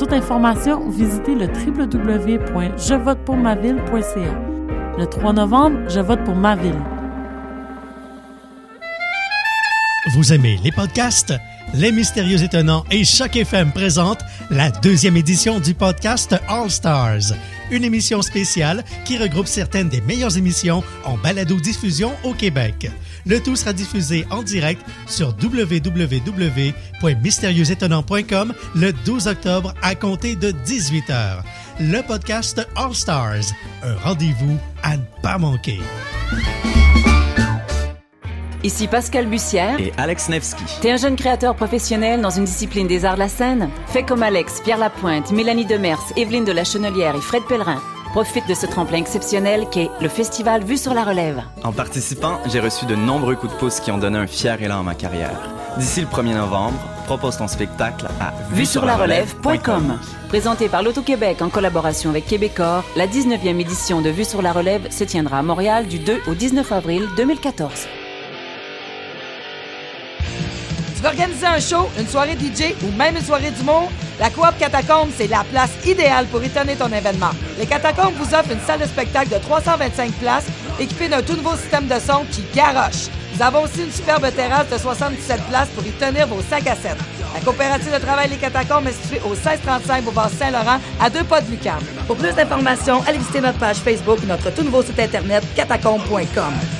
Toute information, visitez le www.jevotepourmaville.ca. Le 3 novembre, je vote pour ma ville. Vous aimez les podcasts? Les Mystérieux Étonnants et Choc FM présentent la deuxième édition du podcast All Stars, une émission spéciale qui regroupe certaines des meilleures émissions en balado-diffusion au Québec. Le tout sera diffusé en direct sur www.mystérieuxétonnants.com le 12 octobre à compter de 18h. Le podcast All Stars, un rendez-vous à ne pas manquer. Ici Pascal Bussière. Et Alex Nevsky. T'es un jeune créateur professionnel dans une discipline des arts de la scène? Fais comme Alex, Pierre Lapointe, Mélanie Demers, Evelyne de la Chenelière et Fred Pellerin. Profite de ce tremplin exceptionnel qu'est le festival Vue sur la Relève. En participant, j'ai reçu de nombreux coups de pouce qui ont donné un fier élan à ma carrière. D'ici le 1er novembre, propose ton spectacle à vue-sur-la-relève.com. Présenté par l'Auto-Québec en collaboration avec Québecor, la 19e édition de Vue sur la Relève se tiendra à Montréal du 2 au 19 avril 2014. Tu veux organiser un show, une soirée DJ ou même une soirée d'humour? La Coop Catacombe, c'est la place idéale pour étonner ton événement. Les Catacombes vous offrent une salle de spectacle de 325 places équipée d'un tout nouveau système de son qui garoche. Nous avons aussi une superbe terrasse de 77 places pour y tenir vos 5 à 7. La coopérative de travail Les Catacombes est située au 1635 Boulevard Saint-Laurent, à deux pas de Lucam. Pour plus d'informations, allez visiter notre page Facebook ou notre tout nouveau site internet catacombe.com.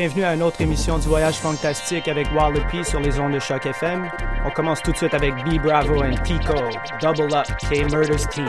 Bienvenue à une autre émission du Voyage Fantastique avec Wallopy sur les ondes de Choc FM. On commence tout de suite avec B Bravo and Pico, Double Up, K Murders Team.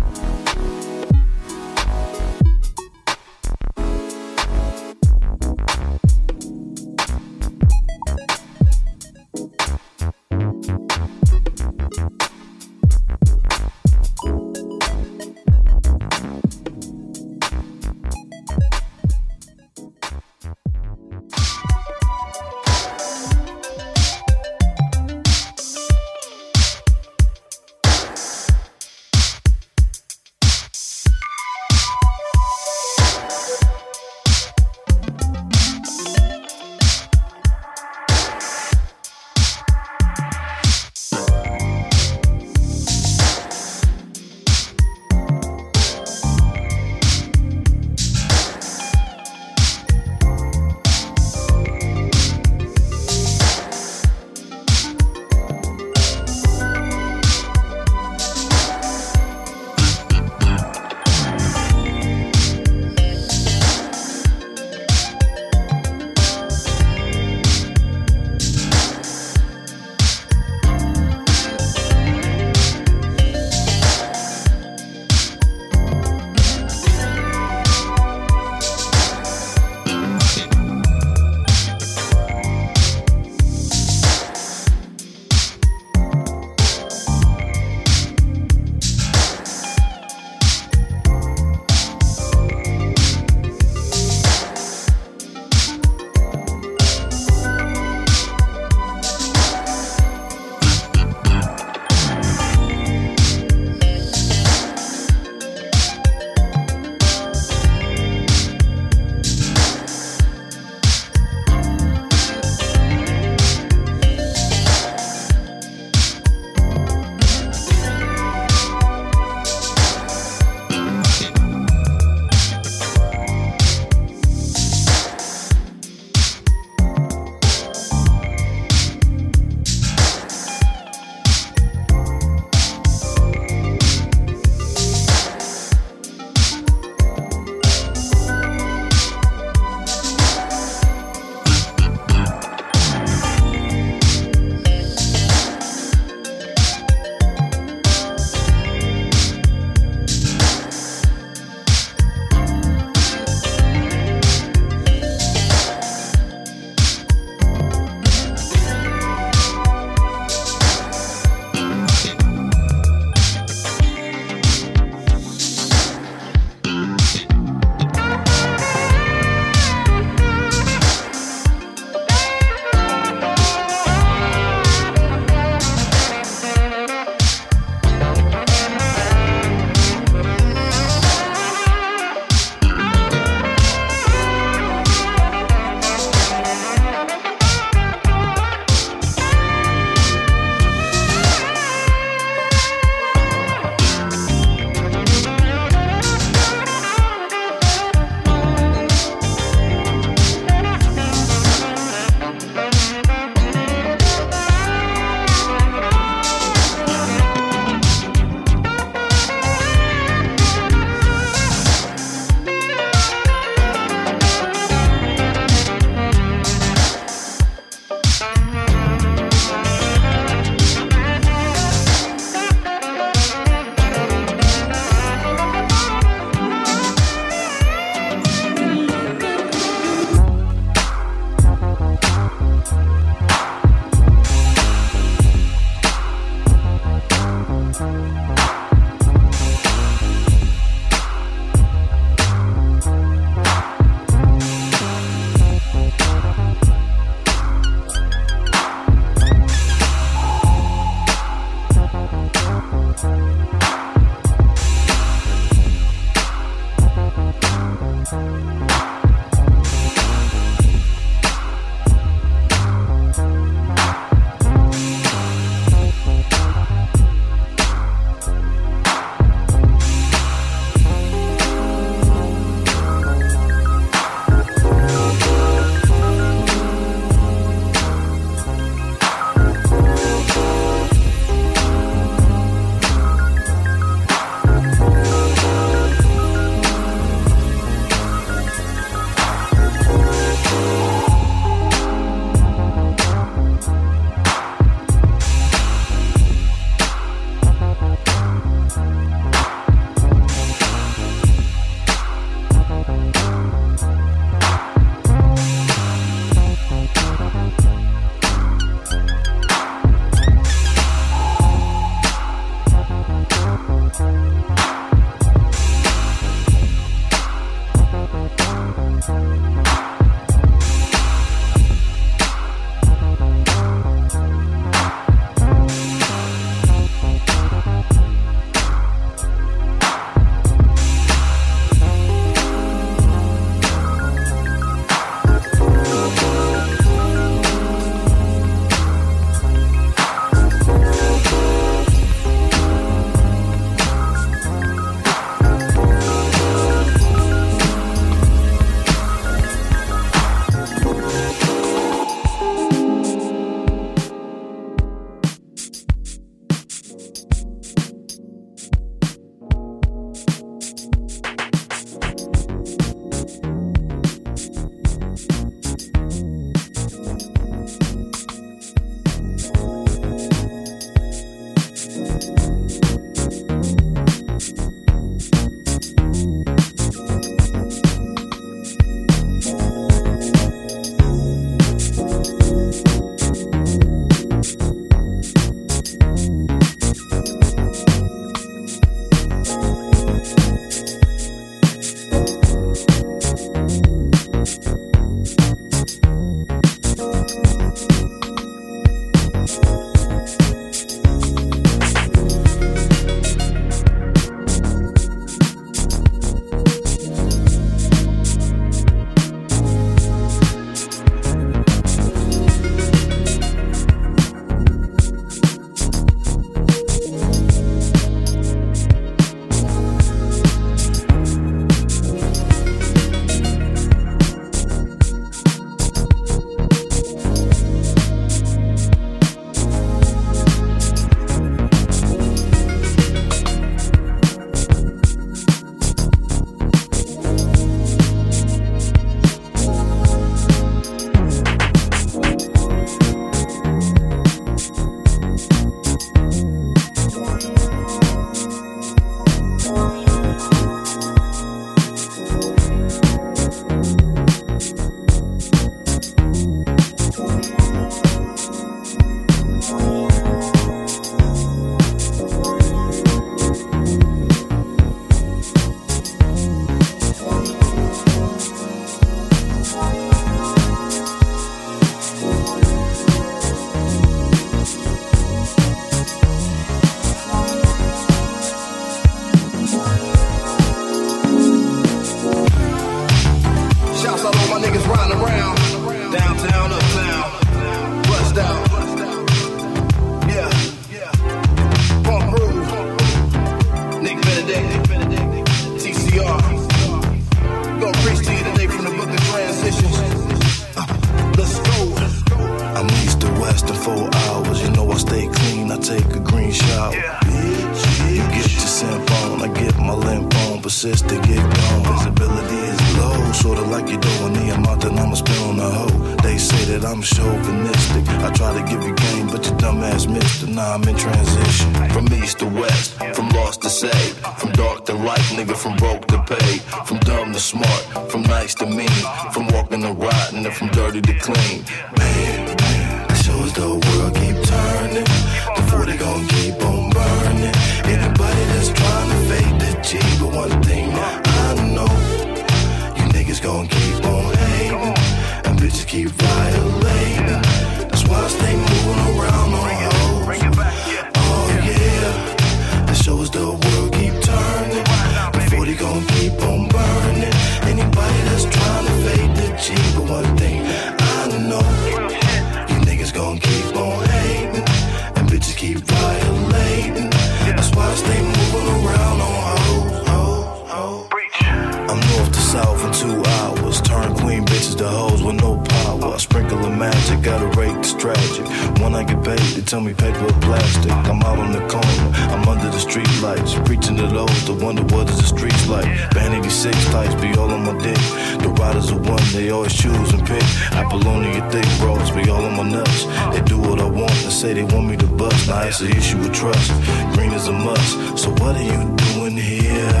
tell me paper or plastic. I'm out on the corner, I'm under the street lights. Preaching to those that wonder what is the streets like. Vanity six tights be all on my dick. The riders are one, they always choose and pick. Apollonia thick bros be all on my nuts. They do what I want and say they want me to bust. Now it's an issue with trust. Green is a must. So what are you doing here?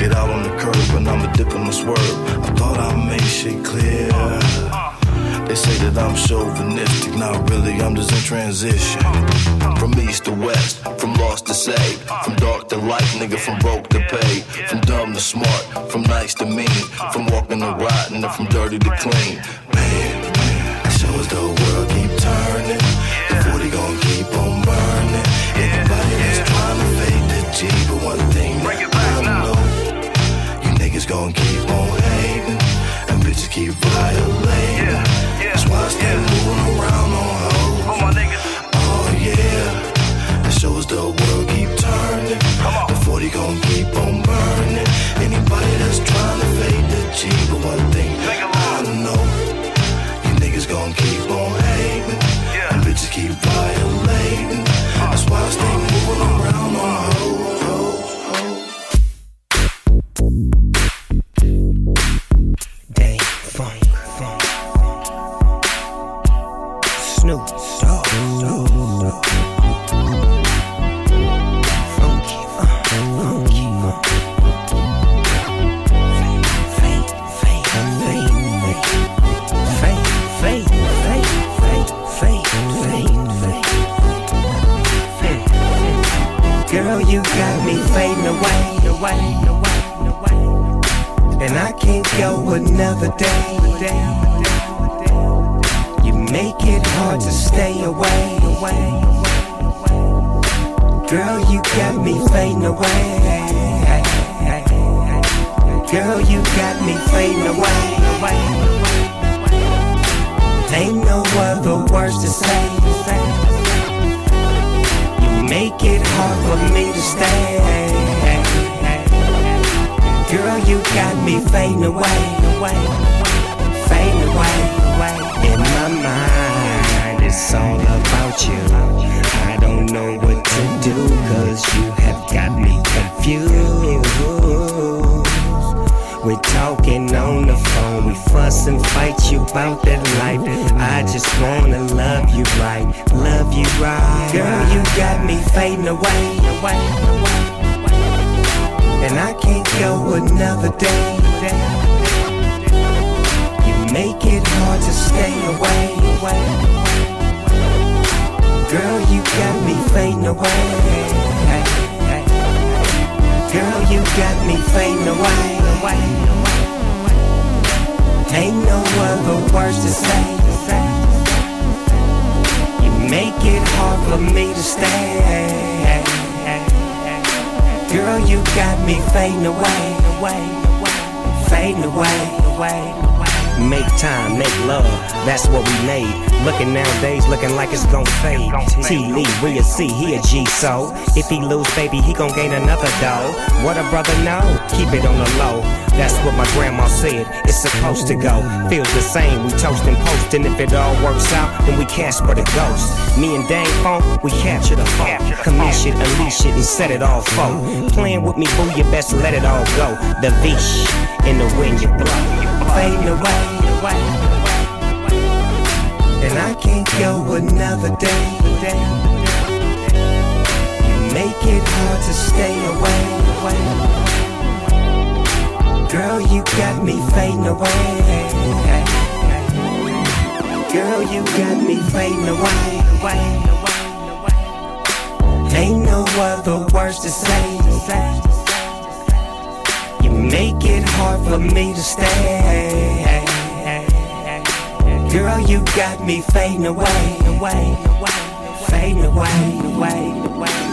Get out on the curb and I'ma dip in my swerve. I thought I made shit clear. They say that I'm chauvinistic, not really, I'm just in transition. From east to west, from lost to saved, from dark to light, nigga, from broke to paid, from dumb to smart, from nice to mean, from walking to rotten, and from dirty to clean. Man, it shows the world keep turning, the 40 gon' keep on burning. Anybody that's trying to fade the G, but one thing that I know. You niggas gon' keep on hating, and bitches keep violating watch yeah. them moving around on hoes. Oh, my niggas. Oh, yeah. That shows the world keep turning. Come on. The 40 gon' another day. You make it hard to stay away. Girl, you got me fading away. Girl, you got me fading away. Ain't no other words to say. You make it hard for me to stay. Girl, you got me fading away, away, fading away, away. In my mind, it's all about you. I don't know what to do, cause you have got me confused. We're talking on the phone, we fuss and fight you about that life. I just wanna love you right, love you right. Girl, you got me fading away, away, away. And I can't go another day. You make it hard to stay away. Girl, you got me fading away. Girl, you got me fading away. Ain't no other words to say. You make it hard for me to stay. Girl, you got me fading away, away, fading away, away. Make time, make love, that's what we made. Looking nowadays, looking like it's gon' fade. T Lee, we a C, he a G, so if he lose, baby, he gon' gain another dough. What a brother know, keep it on the low. That's what my grandma said, it's supposed to go. Feels the same, we toast and post, and if it all works out, then we cash for the ghost. Me and Dang Funk, we capture the funk. Commish it, unleash it, and set it all folk. Playing with me, boo, you best let it all go. The vish in the wind you blow. Fading away. And I can't go another day. You make it hard to stay away. Girl, you got me fading away. Girl, you got me fading away. Ain't no other words to say. You make it hard for me to stay. Girl, you got me fading away, away, away, fading away, away, away.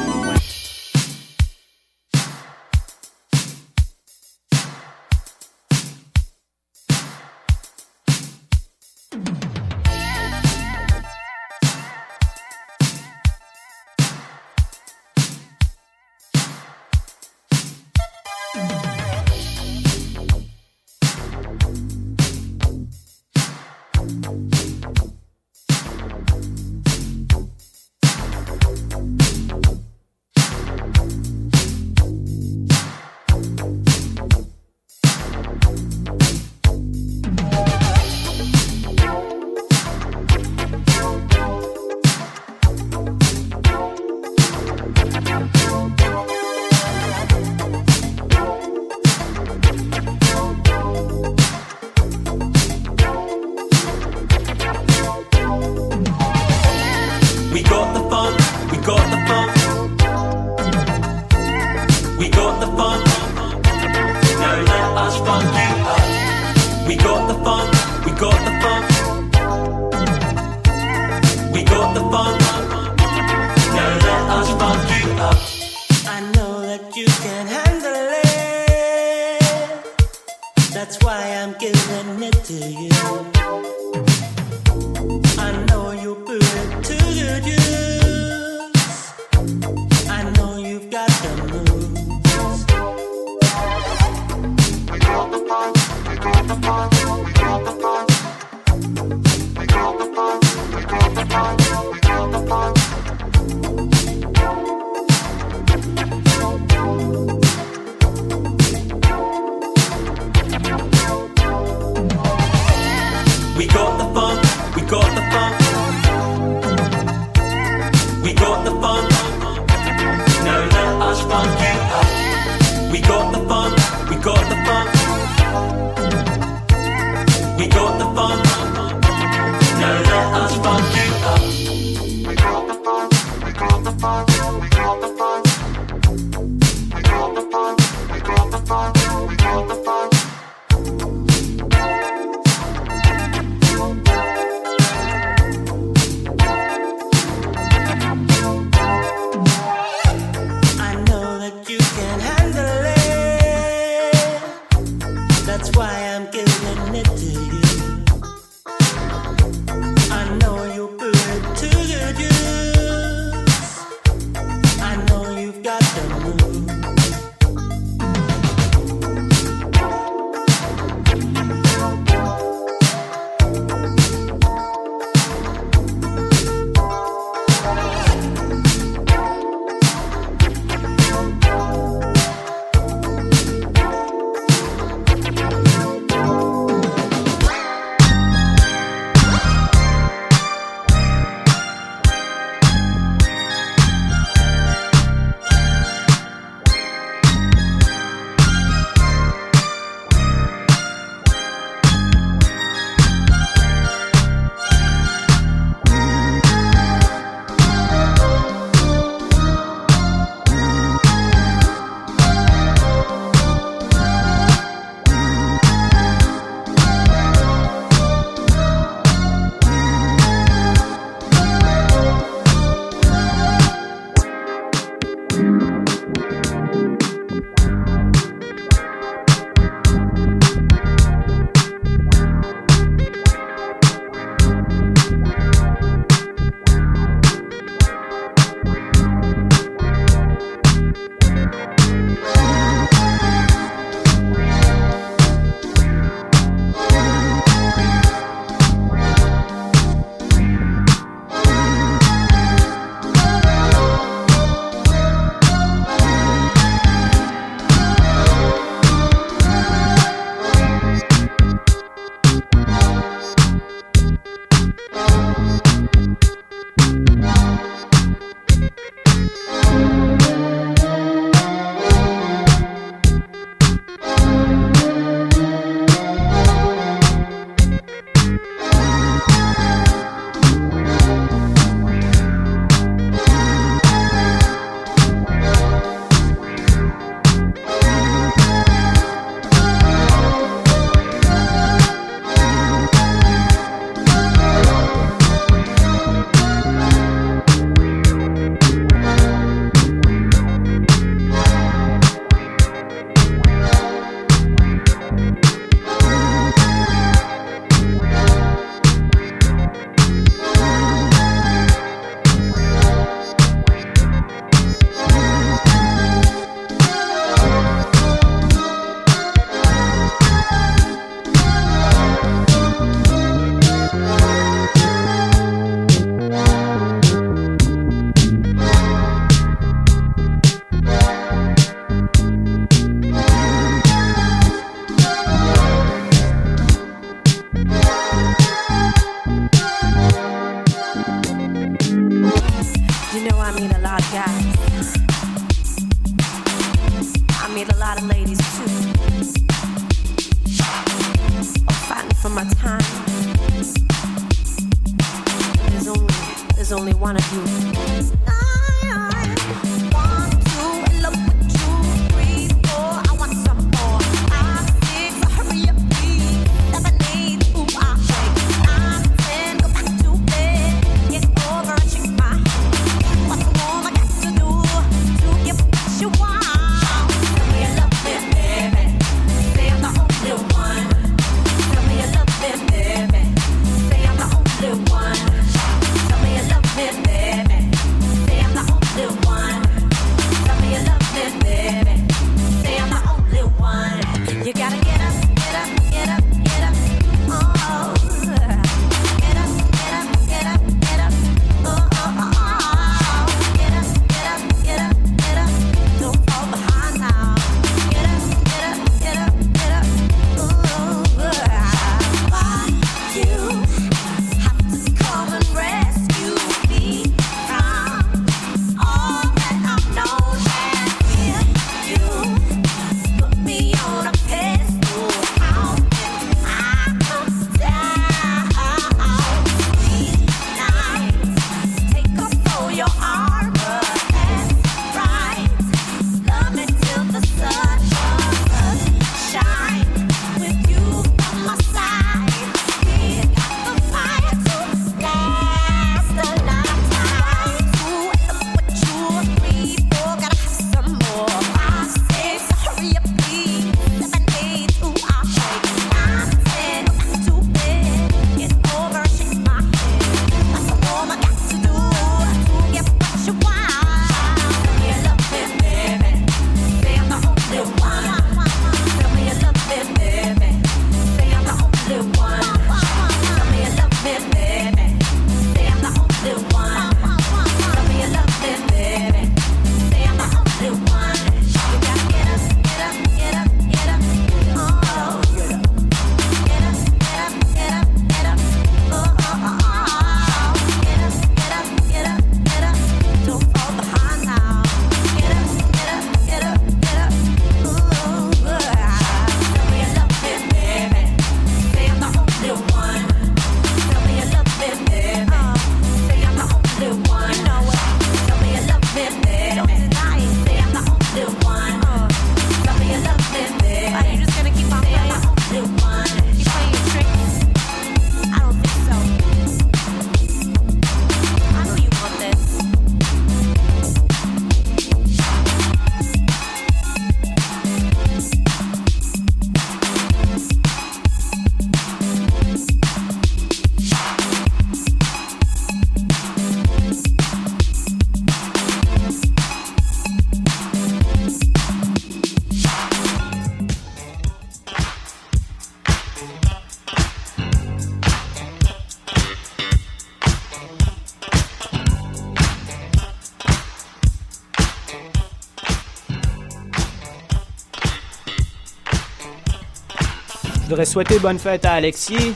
voudrais souhaiter bonne fête à Alexis,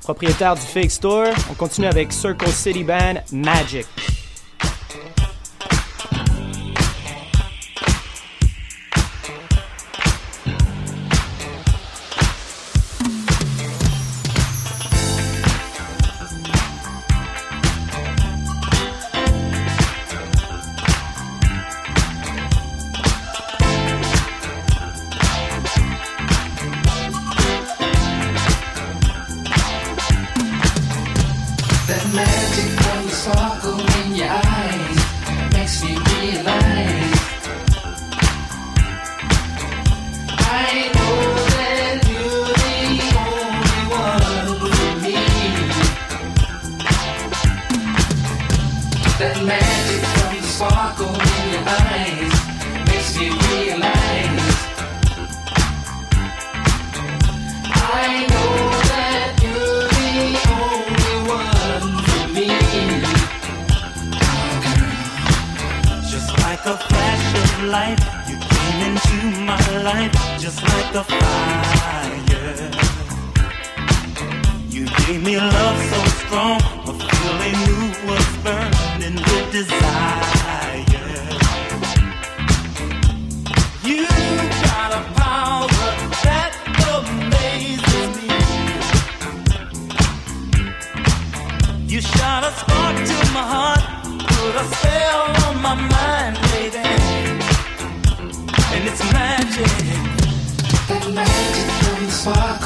propriétaire du Fake Store. On continue avec Circle City Band Magic. a flash of light. You came into my life just like a fire. You gave me love so strong, a feeling new was burning with desire. You got a power that amazes me. You shot a spark to my heart, put a spell on my mind. spark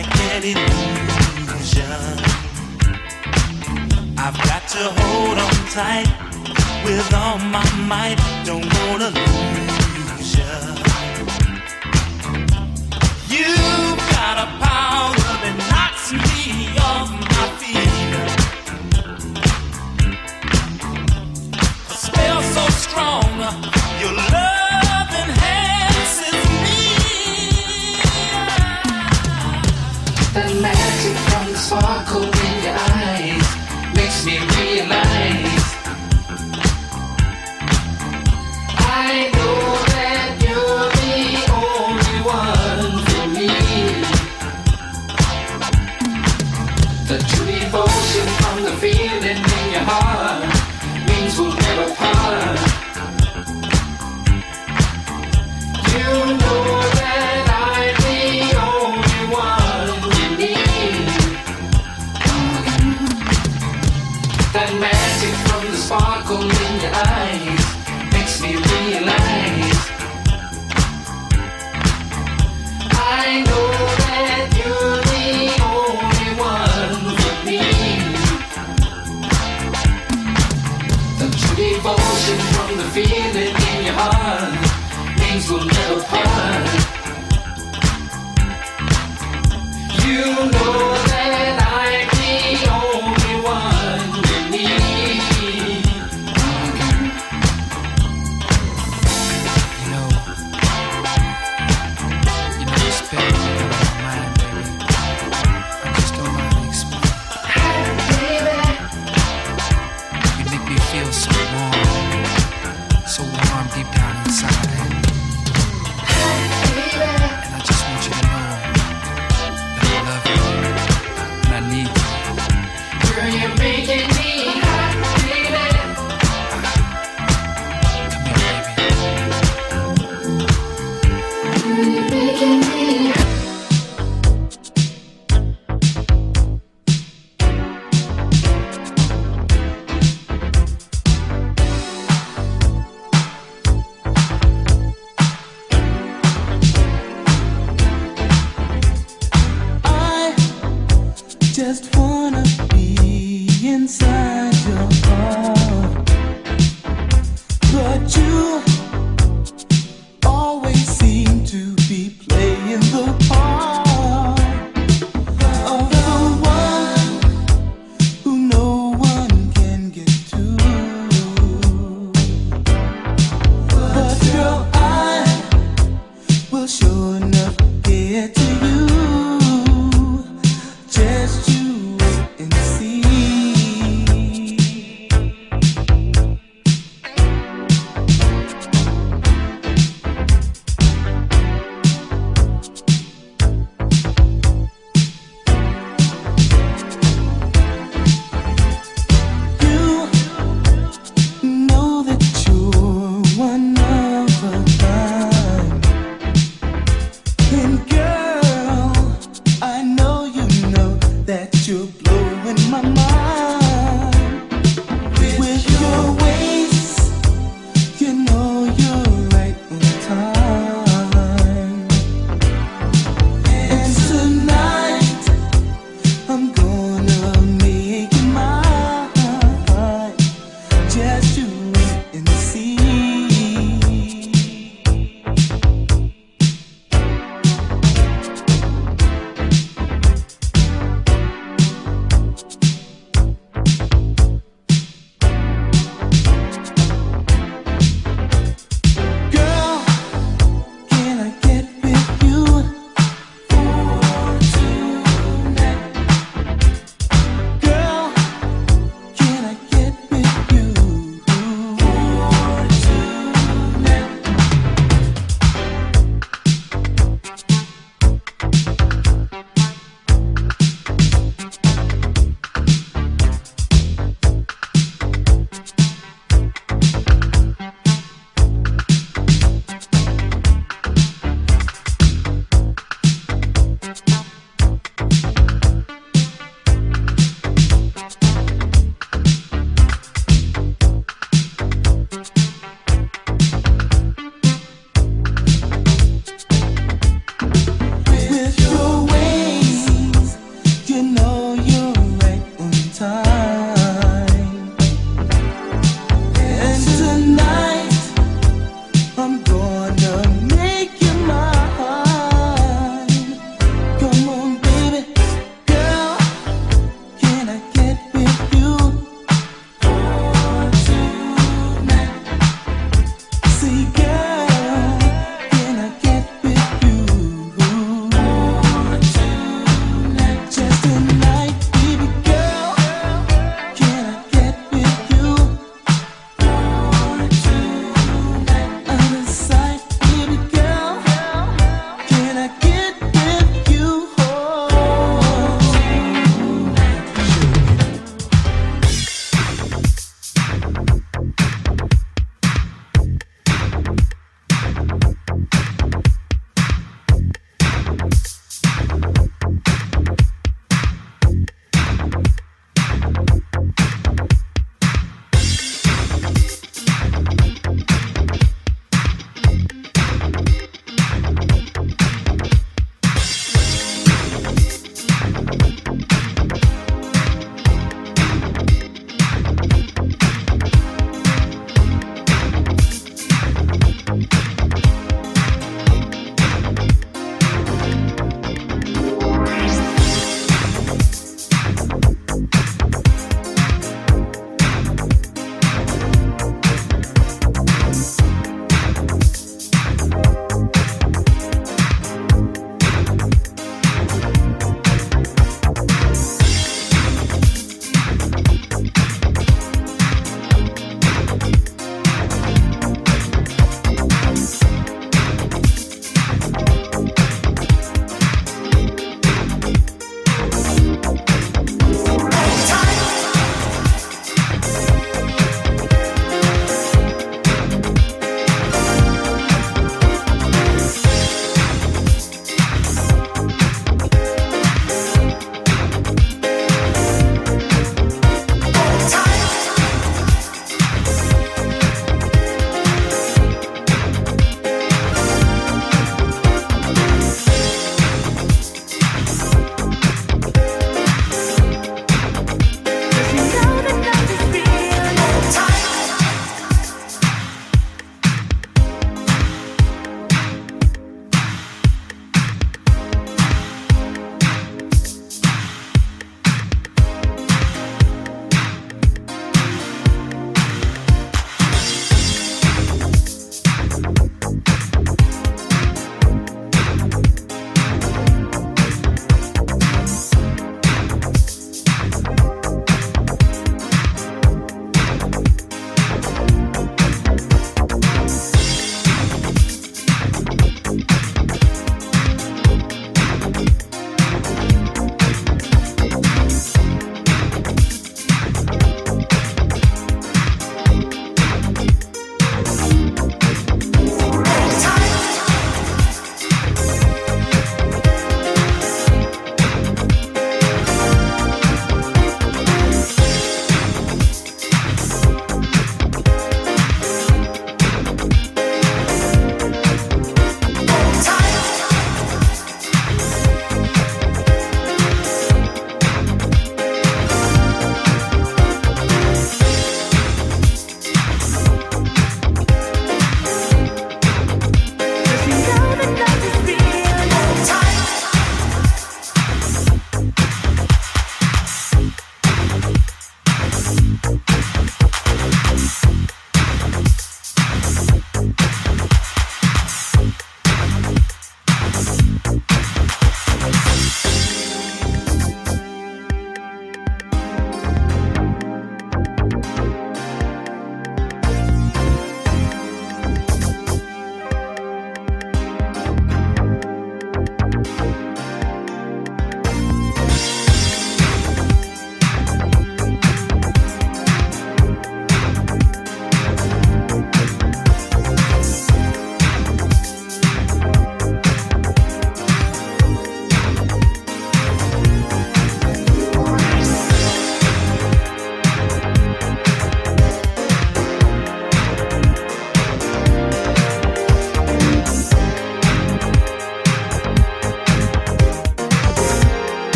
like an illusion. I've got to hold on tight with all my might. Don't wanna lose you. You've got a power that knocks me off.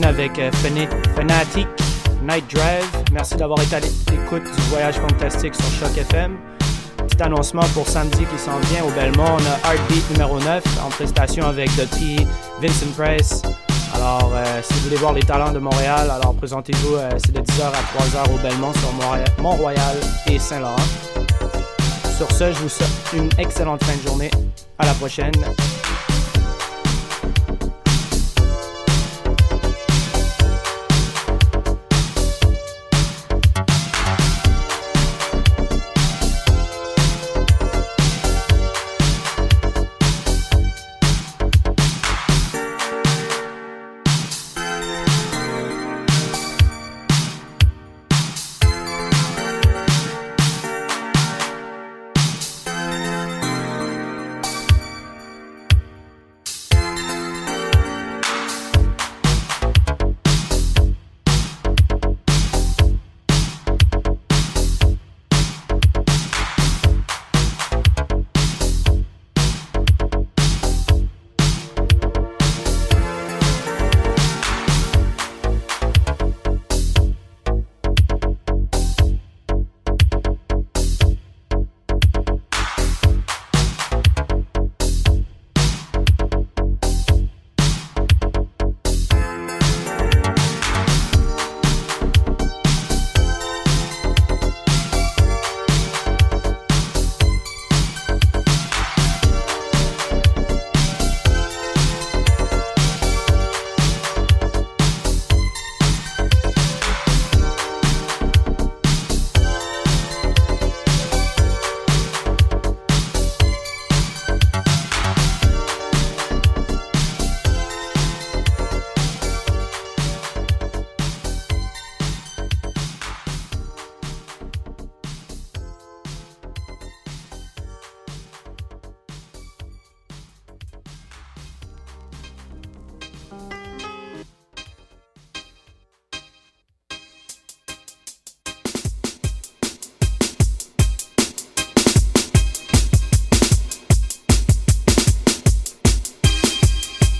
Avec euh, Fana- Fanatic Night Drive. Merci d'avoir été à l'écoute du voyage fantastique sur Choc FM. Petit annoncement pour samedi qui s'en vient au Belmont. On a Heartbeat numéro 9 en prestation avec T, Vincent Price. Alors, euh, si vous voulez voir les talents de Montréal, alors présentez-vous, euh, c'est de 10h à 3h au Belmont sur Mont-Royal et Saint-Laurent. Sur ce, je vous souhaite une excellente fin de journée. À la prochaine.